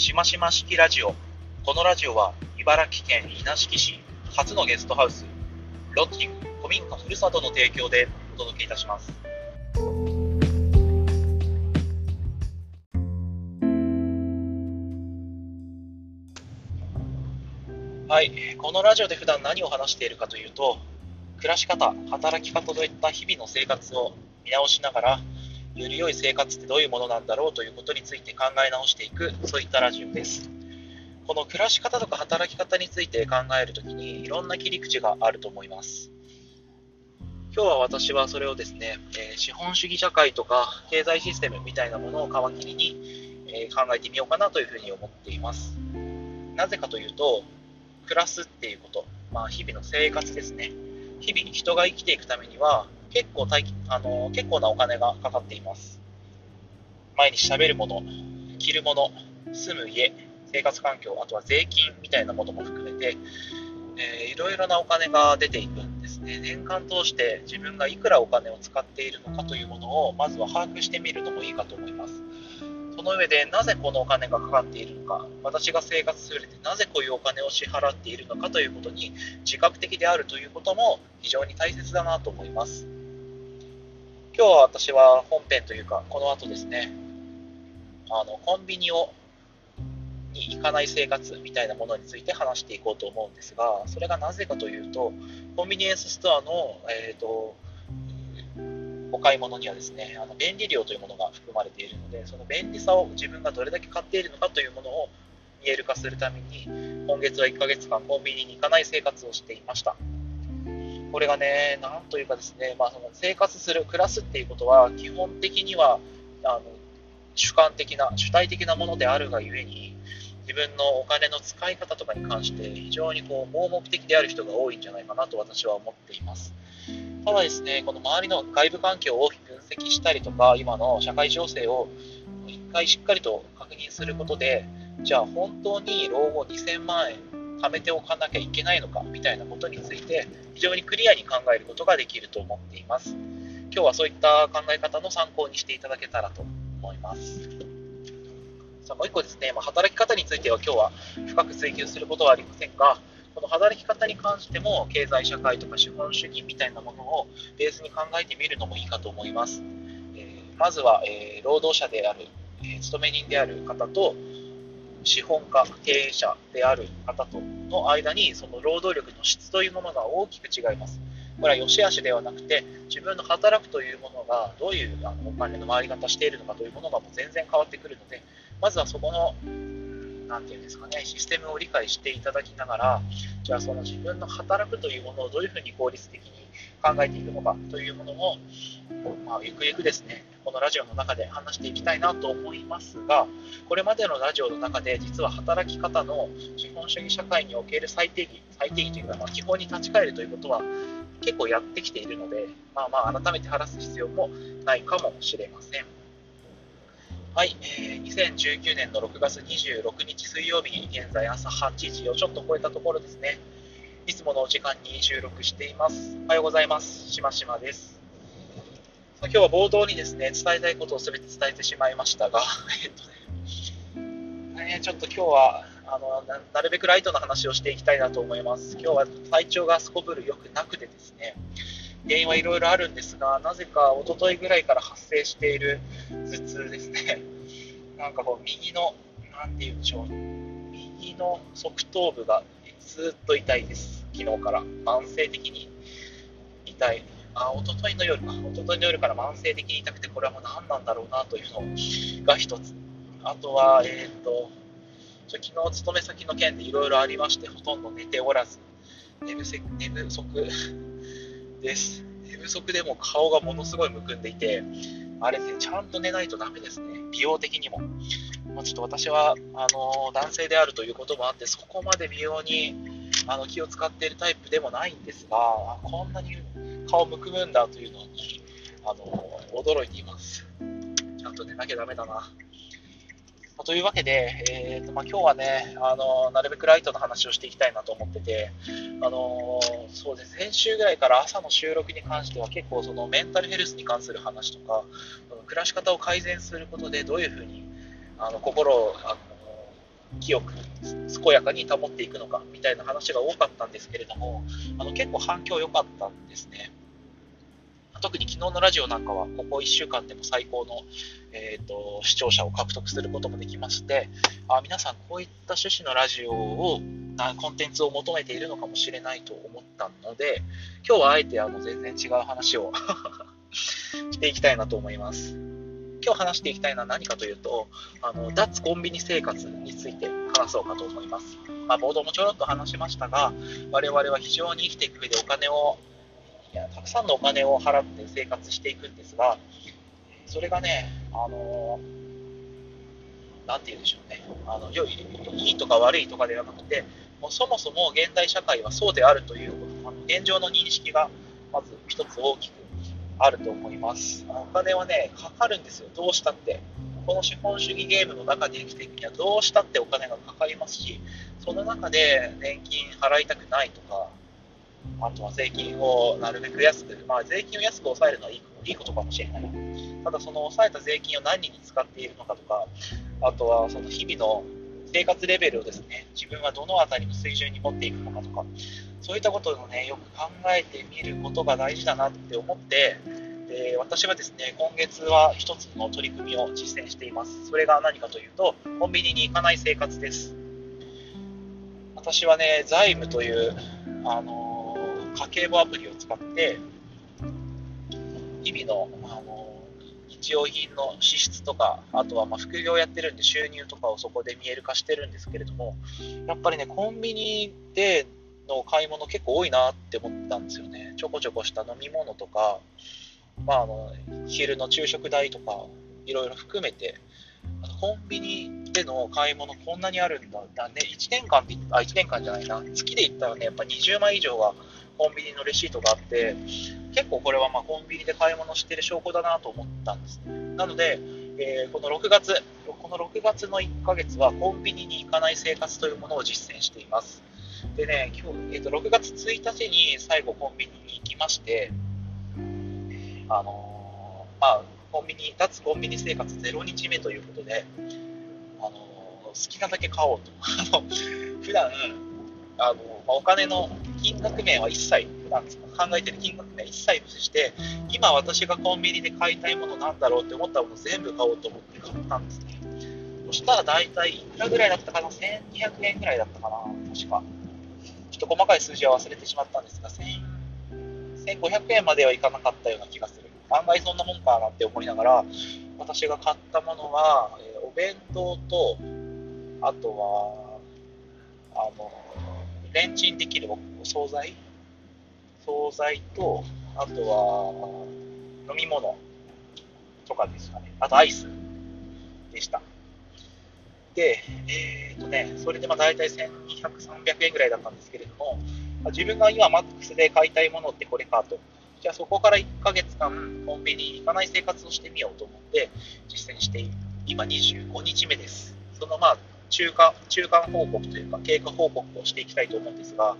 しましま式ラジオ。このラジオは茨城県稲敷市初のゲストハウス、ロッジング古民家ふるさとの提供でお届けいたします。はい、このラジオで普段何を話しているかというと、暮らし方、働き方といった日々の生活を見直しながら、より良い生活ってどういうものなんだろうということについて考え直していく、そういったラジオです。この暮らし方とか働き方について考えるときにいろんな切り口があると思います。今日は私はそれをですね、えー、資本主義社会とか経済システムみたいなものを皮切りに、えー、考えてみようかなというふうに思っています。なぜかというと、暮らすっていうこと、まあ、日々の生活ですね。日々人が生きていくためには、結構大あの結構なお金がかかっています。毎日喋るもの、着るもの、住む家、生活環境、あとは税金みたいなものも含めて、えー、いろいろなお金が出ていくんですね。年間通して自分がいくらお金を使っているのかというものを、まずは把握してみるのもいいかと思います。その上で、なぜこのお金がかかっているのか、私が生活する上でなぜこういうお金を支払っているのかということに自覚的であるということも非常に大切だなと思います。今日は私は本編というか、この後ですね、あのコンビニをに行かない生活みたいなものについて話していこうと思うんですが、それがなぜかというと、コンビニエンスストアの、えーと、お買い物にはですね、あの便利量というものが含まれているので、その便利さを自分がどれだけ買っているのかというものを見える化するために、今月は1ヶ月間コンビニに行かない生活をしていました。これがね、なんというかですね、まあ、その生活する、暮らすっていうことは、基本的にはあの主観的な、主体的なものであるがゆえに、自分のお金の使い方とかに関して非常にこう盲目的である人が多いんじゃないかなと私は思っています。ただですね、この周りの外部環境を分析したりとか、今の社会情勢を一回しっかりと確認することで、じゃあ本当に老後2000万円貯めておかなきゃいけないのかみたいなことについて非常にクリアに考えることができると思っています。今日はそういった考え方の参考にしていただけたらと思います。さあもう一個ですね、まあ、働き方については今日は深く追求することはありませんが、この働き方に関しても経済社会とか資本主義みたいなものをベースに考えてみるのもいいかと思います。えー、まずは、えー、労働者である、えー、勤め人である方と資本家、経営者である方との間にその労働力の質というものが大きく違います。これは良し悪しではなくて、自分の働くというものがどういうあのお金の回り方しているのかというものがもう全然変わってくるので、まずはそこの、なんていうんですかね、システムを理解していただきながら、じゃあその自分の働くというものをどういうふうに効率的に考えていくのかというものを、まあ、ゆくゆくですね、このラジオの中で話していきたいなと思いますが、これまでのラジオの中で、実は働き方の資本主義社会における最低義、最低義というか、まあ、基本に立ち返るということは、結構やってきているので、まあまあ、改めて話す必要もないかもしれません。はい、えー、2019年の6月26日水曜日、現在朝8時をちょっと超えたところですね。いつものお時間に収録しています。おはようございます。しましまです。今日は冒頭にですね、伝えたいことを全て伝えてしまいましたが、えっとね、ねちょっと今日はあのなるべくライトな話をしていきたいなと思います。今日は体調がすこぶる良くなくてですね、原因はいろいろあるんですが、なぜか一昨日ぐらいから発生している頭痛ですね。なんかこう、右の、なんて言うんでしょう、右の側頭部がずっと痛いです。昨日から。慢性的に痛い。あ、一昨日の夜か。一昨日の夜から慢性的に痛くて、これはもう何なんだろうなというのが一つ。あとは、え、ー、と、昨日勤め先の件でいろいろありまして、ほとんど寝ておらず、寝不寝不足 です。寝不足でも顔がものすごいむくんでいて、あれですね、ちゃんと寝ないとダメですね。美容的にも。まあ、ちょっと私は、あの男性であるということもあって、そこまで美容にあの気を使っているタイプでもないんですが、こんなに顔むくむんだというのに、あの驚いています。ちゃんと寝なきゃダメだな。というわけで、えーとまあ、今日はねあの、なるべくライトの話をしていきたいなと思ってて、あのそうです先週ぐらいから朝の収録に関しては結構そのメンタルヘルスに関する話とか、暮らし方を改善することでどういうふうにあの心をあの清く、健やかに保っていくのかみたいな話が多かったんですけれども、あの結構反響良かったんですね。特に昨日のラジオなんかは、ここ1週間でも最高の、えーと、視聴者を獲得することもできまして、あ皆さん、こういった趣旨のラジオを、コンテンツを求めているのかもしれないと思ったので、今日はあえてあの全然違う話を していきたいなと思います。今日話していきたいのは何かというと、あの脱コンビニ生活について話そうかと思います。まあ、冒頭もちょろっと話しましたが、我々は非常に生きていく上でお金をたくさんのお金を払って生活していくんですが、それがね、あのなんて言うんでしょうね、あの良いいいとか悪いとかではなくて、もうそもそも現代社会はそうであるというあの現状の認識がまず一つ大きくあると思います。お金はね、かかるんですよ、どうしたって。この資本主義ゲームの中で生きていくにはどうしたってお金がかかりますし、その中で年金払いたくないとか、あとは税金をなるべく安く、まあ、税金を安く抑えるのはいいいいことかもしれない。ただ、その抑えた税金を何に使っているのかとか、あとはその日々の生活レベルをですね、自分はどのあたりの水準に持っていくのかとか、そういったことをね、よく考えてみることが大事だなって思って、で私はですね、今月は一つの取り組みを実践しています。それが何かというと、コンビニに行かない生活です。私はね、財務という、あの家計簿アプリを使って、日々の、あの日用品の支出とか、あとはま副業やってるんで収入とかをそこで見える化してるんですけれども、やっぱりね、コンビニでの買い物結構多いなって思ったんですよね。ちょこちょこした飲み物とか、まあ、あの昼の昼食代とか、いろいろ含めて、コンビニでの買い物こんなにあるんだ。だね、1年間で、あ、1年間じゃないな。月で言ったらね、やっぱ20枚以上はコンビニのレシートがあって、結構これはまコンビニで買い物してる証拠だなと思ったんです。なので、えー、この6月、この6月の1ヶ月はコンビニに行かない生活というものを実践しています。でね、今日、えー、と6月1日に最後コンビニに行きまして、あのー、まあ、コンビニ、脱コンビニ生活0日目ということで、あのー、好きなだけ買おうと。普段あのまあ、お金の金額面は一切なんですか考えてる金額面は一切無視して今私がコンビニで買いたいものなんだろうって思ったもの全部買おうと思って買ったんですねそしたら大体いくらぐらいだったかな？1200円ぐらいだったかな？確か。ちょっと細かい数字は忘れてしまったんですが1500円まではいかなかったような気がする。案外そんなもんかなって思いながら私が買ったものは、えー、お弁当とあとはあのレンチンできるお惣菜？惣菜と、あとは飲み物とかですかね。あとアイスでした。で、えっ、とね、それでまあ大体1200、300円ぐらいだったんですけれども、自分が今マックスで買いたいものってこれかと。じゃあそこから1ヶ月間コンビニに行かない生活をしてみようと思って実践して今25日目です。そのまあ中間中間報告というか経過報告をしていきたいと思うんですが、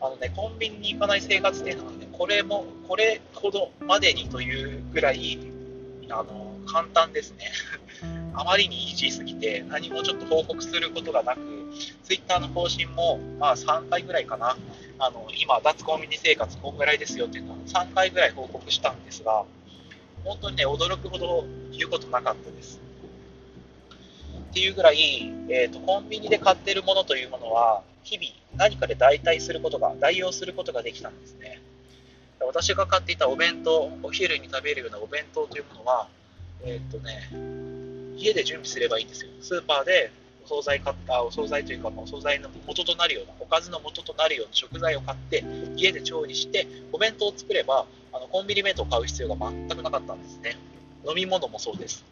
あのね、コンビニに行かない生活っていうのはね、これも、これほどまでにというぐらい、あの、簡単ですね。あまりにイージーすぎて、何もちょっと報告することがなく、ツイッターの更新も、まあ3回ぐらいかな。あの、今、脱コンビニ生活こんぐらいですよっていうのを3回ぐらい報告したんですが、本当にね、驚くほど言うことなかったです。っていうぐらい、えーと、コンビニで買ってるものというものは、日々何かで代替することが、代用することができたんですね。私が買っていたお弁当、お昼に食べるようなお弁当というものは、えっ、とね、家で準備すればいいんですよ。スーパーでお惣菜買った、お惣菜というか、お惣菜の元となるような、おかずの元となるような食材を買って、家で調理して、お弁当を作れば、あのコンビニ弁当を買う必要が全くなかったんですね。飲み物もそうです。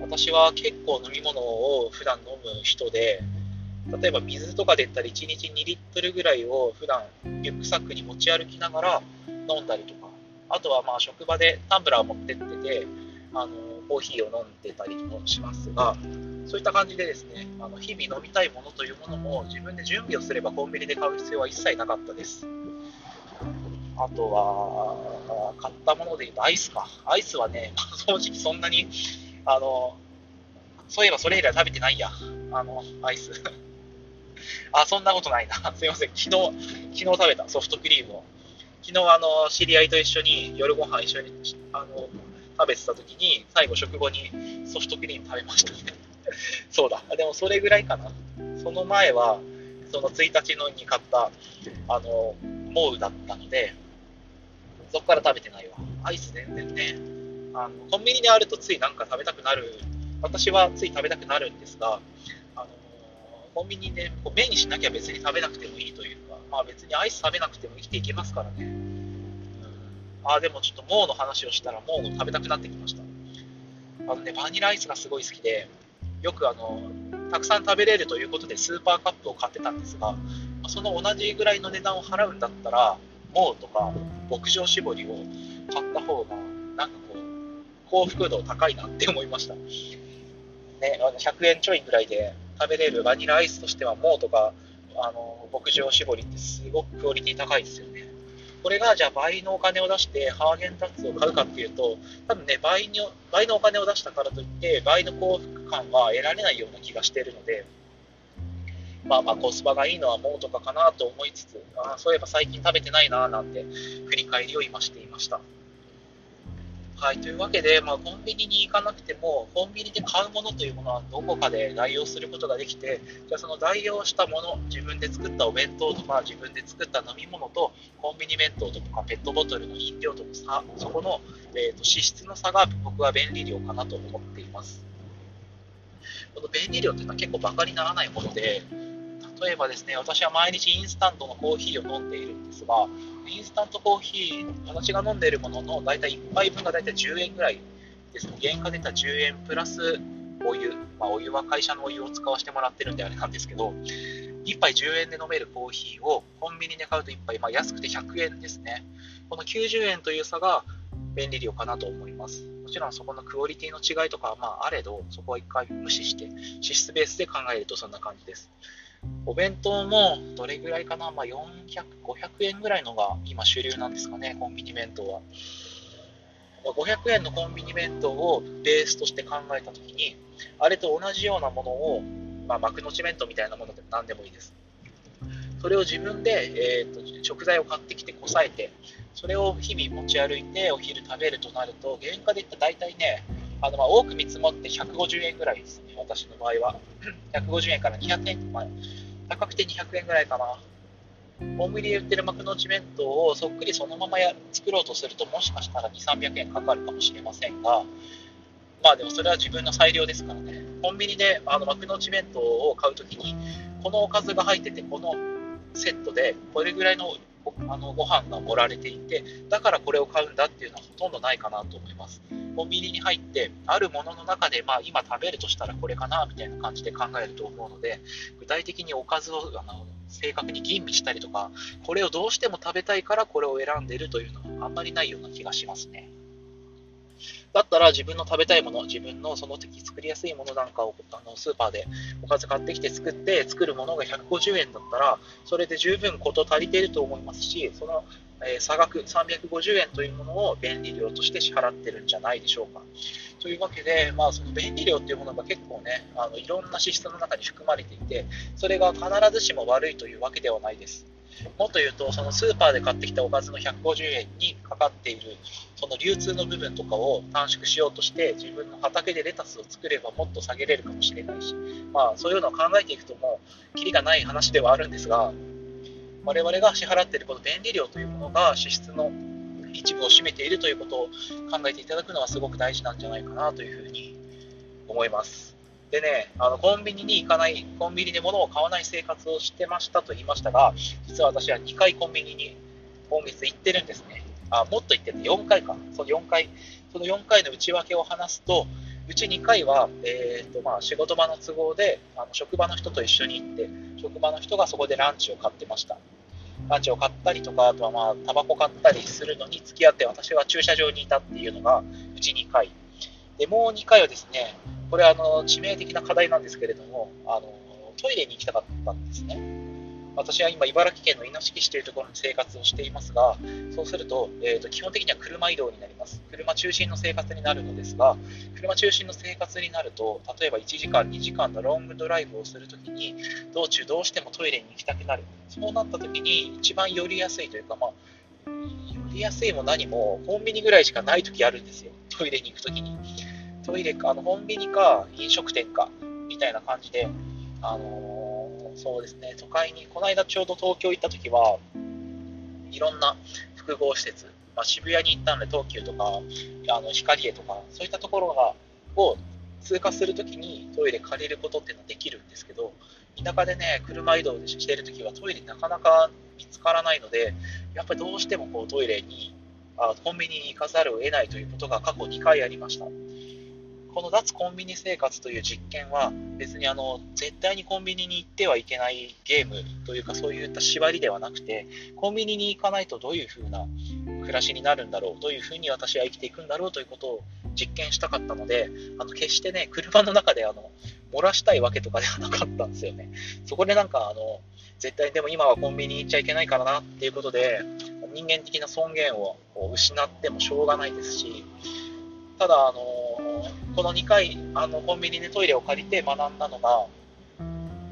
私は結構飲み物を普段飲む人で、例えば水とかで言ったら1日2リットルぐらいを普段リュックサックに持ち歩きながら飲んだりとか、あとはまあ職場でタンブラーを持ってってて、あのコーヒーを飲んでたりもしますが、そういった感じでですね、あの日々飲みたいものというものも自分で準備をすればコンビニで買う必要は一切なかったです。あとは、買ったもので言うとアイスか。アイスはね、正直そんなにあの、そういえばそれ以来食べてないや。あの、アイス。あ、そんなことないな。すいません。昨日、昨日食べたソフトクリームを。昨日、あの、知り合いと一緒に夜ご飯一緒に、あの、食べてた時に、最後食後にソフトクリーム食べました。そうだ。でもそれぐらいかな。その前は、その1日のに買った、あの、モウだったので、そこから食べてないわ。アイス全然ね、あのコンビニにあるとついなんか食べたくなる、私はつい食べたくなるんですが、あのコンビニでこう目にしなきゃ別に食べなくてもいいというか、まあ別にアイス食べなくても生きていけますからね。うん、あ、でもちょっとモウの話をしたらモウ食べたくなってきました。あのね、バニラアイスがすごい好きで、よくあの、たくさん食べれるということでスーパーカップを買ってたんですが、その同じぐらいの値段を払うんだったら、 MOW とか牧場しぼりを買った方が、なんか、幸福度高いなって思いました。ね、あの100円ちょいぐらいで食べれるバニラアイスとしては、 MOW とか、あの、牧場しぼりってすごくクオリティ高いですよね。これがじゃあ倍のお金を出してハーゲンダッツを買うかっていうと、多分ね、倍に倍のお金を出したからといって、倍の幸福感は得られないような気がしているので、まあまあコスパがいいのはもうとかかなと思いつつ、あそういえば最近食べてないななんて振り返りを今していました。はい、というわけで、まあ、コンビニに行かなくても、コンビニで買うものというものはどこかで代用することができて、じゃあその代用したもの、自分で作ったお弁当とか、自分で作った飲み物と、コンビニ弁当とか、ペットボトルの飲料との差、そこの、えーと、脂質の差が僕は便利量かなと思っています。この便利量っていうのは結構バカにならないもので、例えばですね、私は毎日インスタントのコーヒーを飲んでいるんですが、インスタントコーヒー、私が飲んでいるものの大体1杯分が大体10円ぐらいですね。原価出た10円プラスお湯、まあ、お湯は会社のお湯を使わせてもらってるんであれなんですけど、1杯10円で飲めるコーヒーをコンビニで買うと1杯、まあ、安くて100円ですね。この90円という差が便利量かなと思います。もちろんそこのクオリティの違いとかはまああれど、そこは一回無視して、脂質ベースで考えるとそんな感じです。お弁当もどれぐらいかな、まあ、400、500円ぐらいのが今主流なんですかね、コンビニ弁当は。500円のコンビニ弁当をベースとして考えたときに、あれと同じようなものを、まあ、幕の内弁当みたいなものでも何でもいいです。それを自分で、えーと、食材を買ってきてこさえて、それを日々持ち歩いてお昼食べるとなると、原価で言ったら大体ね、あのまあ多く見積もって150円ぐらいですね、私の場合は。150円から200円、まあ、高くて200円ぐらいかな。コンビニで売ってる幕の内弁当をそっくりそのままや作ろうとすると、もしかしたら2、300円かかるかもしれませんが、まあでもそれは自分の裁量ですからね。コンビニであの幕の内弁当を買うときに、このおかずが入ってて、このセットでこれぐらいのあのご飯が盛られていて、だからこれを買うんだっていうのはほとんどないかなと思います。コンビニに入って、あるものの中で、まあ、今食べるとしたらこれかなみたいな感じで考えると思うので、具体的におかずをあの正確に吟味したりとか、これをどうしても食べたいからこれを選んでるというのはあんまりないような気がしますね。だったら自分の食べたいもの、自分のその時作りやすいものなんかをあのスーパーでおかず買ってきて作って作るものが150円だったら、それで十分事足りていると思いますし、その、え、差額350円というものを便利量として支払ってるんじゃないでしょうか。というわけで、まあ、その便利量というものが結構ね、あのいろんな支出の中に含まれていて、それが必ずしも悪いというわけではないです。もっと言うと、そのスーパーで買ってきたおかずの150円にかかっている、その流通の部分とかを短縮しようとして、自分の畑でレタスを作ればもっと下げれるかもしれないし、まあ、そういうのを考えていくともう、きりがない話ではあるんですが、我々が支払っているこの便利量というものが支出の一部を占めているということを考えていただくのはすごく大事なんじゃないかなというふうに思います。でね、あのコンビニに行かない、コンビニで物を買わない生活をしてましたと言いましたが、実は私は2回コンビニに今月行ってるんですね。あ、もっと行ってて4回か。その4回、その4回の内訳を話すと、うち2回は、えーとまあ、仕事場の都合であの職場の人と一緒に行って、職場の人がそこでランチを買ってました。ランチを買ったりとか、あとはまあ、タバコ買ったりするのに付き合って、私は駐車場にいたっていうのが、うち2回。で、もう2回はですね、これあの致命的な課題なんですけれども、あのトイレに行きたかったんですね。私は今、茨城県の稲敷市というところに生活をしていますが、そうすると,、えーと、基本的には車移動になります。車中心の生活になるのですが、車中心の生活になると、例えば1時間、2時間のロングドライブをするときに、道中どうしてもトイレに行きたくなる。そうなったときに、一番寄りやすいというか、まあ、寄りやすいも何も、コンビニぐらいしかないときあるんですよ。トイレに行くときに。トイレか、あのコンビニか飲食店か、みたいな感じで、あのそうですね、都会に、この間ちょうど東京行った時は、いろんな複合施設、まあ、渋谷に行ったので東急とか、あの光栄とか、そういったところがを通過するときにトイレ借りることっていうのはできるんですけど、田舎でね、車移動しているときはトイレなかなか見つからないので、やっぱりどうしてもこうトイレにあ、コンビニに行かざるを得ないということが過去2回ありました。この脱コンビニ生活という実験は別にあの絶対にコンビニに行ってはいけないゲームというかそういった縛りではなくてコンビニに行かないとどういう風な暮らしになるんだろうどういう風に私は生きていくんだろうということを実験したかったのであの決してね車の中であの漏らしたいわけとかではなかったんですよね。そこでなんかあの絶対でも今はコンビニに行っちゃいけないからなっていうことで人間的な尊厳を失ってもしょうがないですしただあのこの2回あのコンビニでトイレを借りて学んだのが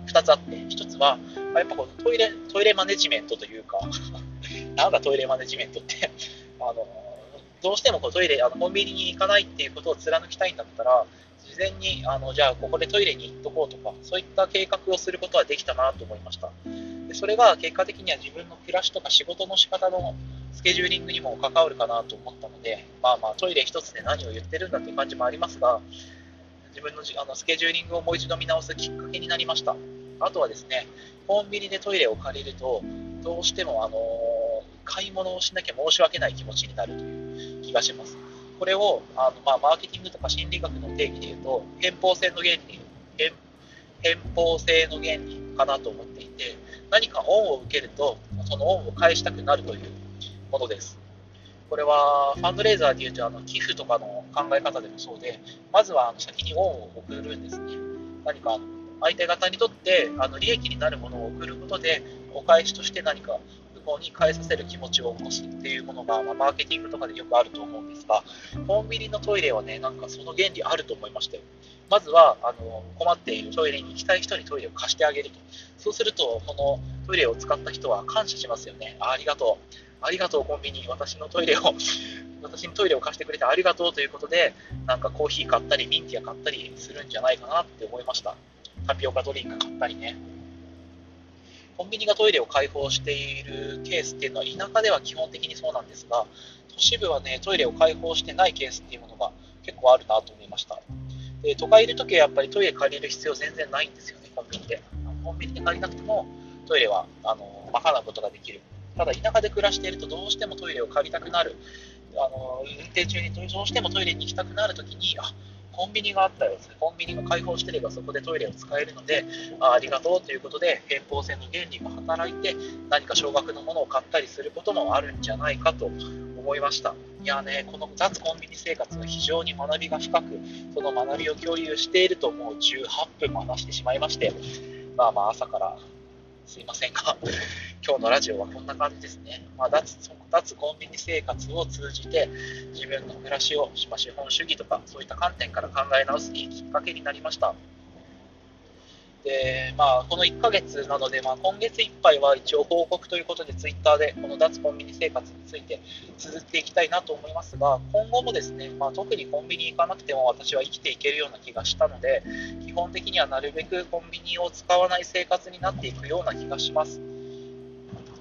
2つあって、1つは、やっぱこのトイレトイレマネジメントというか、なんだトイレマネジメントってあのどうしてもこうトイレあのコンビニに行かないっていうことを貫きたいんだったら、事前にあのじゃあここでトイレに行っとこうとか、そういった計画をすることはできたなと思いました。でそれが結果的には自分の暮らしとか仕事の仕方のスケジューリングにも関わるかなと思ったので、まあまあトイレ一つで何を言ってるんだっていう感じもありますが、自分のあのスケジューリングをもう一度見直すきっかけになりました。あとはですね、コンビニでトイレを借りると、どうしても、あの買い物をしなきゃ申し訳ない気持ちになるという気がします。これをあの、まあ、マーケティングとか心理学の定義で言うと、偏方性の原理、偏方性の原理かなと思っていて、何か恩を受けると、その恩を返したくなるというものです。これはファンドレーザーでいうとあの寄付とかの考え方でもそうで、まずはあの先に恩を送るんですね。何か相手方にとってあの利益になるものを送ることで、お返しとして何か向こうに返させる気持ちを起こすっていうものが、まあ、マーケティングとかでよくあると思うんですが、コンビニのトイレはね、なんかその原理あると思いましたよ。まずはあの困っているトイレに行きたい人にトイレを貸してあげると。そうすると、このトイレを使った人は感謝しますよね。ありがとう。ありがとう、コンビニ。私のトイレを 私にトイレを貸してくれてありがとうということで、なんかコーヒー買ったり、ミンティア買ったりするんじゃないかなって思いました。タピオカドリンク買ったりね。コンビニがトイレを開放しているケースっていうのは田舎では基本的にそうなんですが、都市部はね、トイレを開放してないケースっていうものが結構あるなと思いました。で都会いるときはやっぱりトイレ借りる必要全然ないんですよね、コンビニで。コンビニで借りなくてもトイレはあの賄うことができる。ただ田舎で暮らしているとどうしてもトイレを借りたくなる。あの運転中にどうしてもトイレに行きたくなるときに、あコンビニがあったよ、コンビニが開放してればそこでトイレを使えるので、あありがとうということで、偏方性の原理が働いて、何か少額のものを買ったりすることもあるんじゃないかと思いました。いやね、この脱コンビニ生活は非常に学びが深く、その学びを共有しているともう18分も話してしまいまして、まあまあ朝からすいませんが、今日のラジオはこんな感じですね。まあ、脱脱コンビニ生活を通じて、自分の暮らしを、まあ、資本主義とか、そういった観点から考え直すいいきっかけになりました。で、まあ、この1ヶ月なので、まあ、今月いっぱいは一応報告ということで、ツイッターでこの脱コンビニ生活について綴っていきたいなと思いますが、今後もですね、まあ、特にコンビニ行かなくても私は生きていけるような気がしたので、基本的にはなるべくコンビニを使わない生活になっていくような気がします。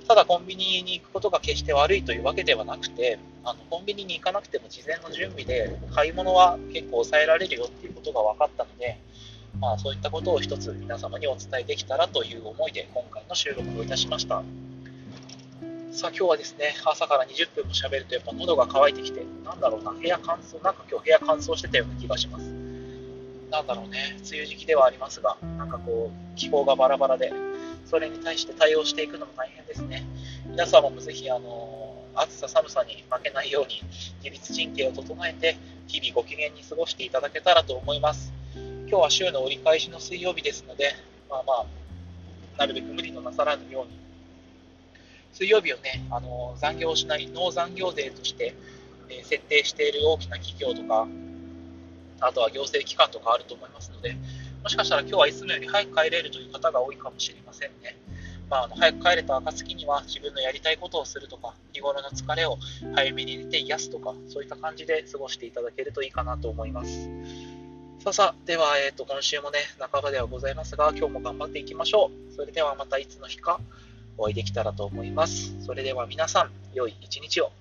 ただコンビニに行くことが決して悪いというわけではなくて、あのコンビニに行かなくても事前の準備で買い物は結構抑えられるよっていうことが分かったので、まあ、そういったことを一つ皆様にお伝えできたらという思いで今回の収録をいたしました。さあ今日はですね、朝から20分も喋るとやっぱ喉が渇いてきて、なんだろうな、部屋乾燥、なんか今日部屋乾燥してたような気がします。なんだろうね、梅雨時期ではありますが、なんかこう、気候がバラバラで、それに対して対応していくのも大変ですね。皆様もぜひ、あの、暑さ寒さに負けないように、自律神経を整えて、日々ご機嫌に過ごしていただけたらと思います。今日は週の折り返しの水曜日ですので、まあまあ、なるべく無理のなさらぬように、水曜日をね、あの残業しない、ノー残業デーとして、えー、設定している大きな企業とか、あとは行政機関とかあると思いますので、もしかしたら今日はいつもより早く帰れるという方が多いかもしれませんね。まあ、あの早く帰れた暁には自分のやりたいことをするとか、日頃の疲れを早めに寝て癒すとか、そういった感じで過ごしていただけるといいかなと思います。さあさあ、では、えーと、今週もね、半ばではございますが、今日も頑張っていきましょう。それではまたいつの日かお会いできたらと思います。それでは皆さん、良い一日を。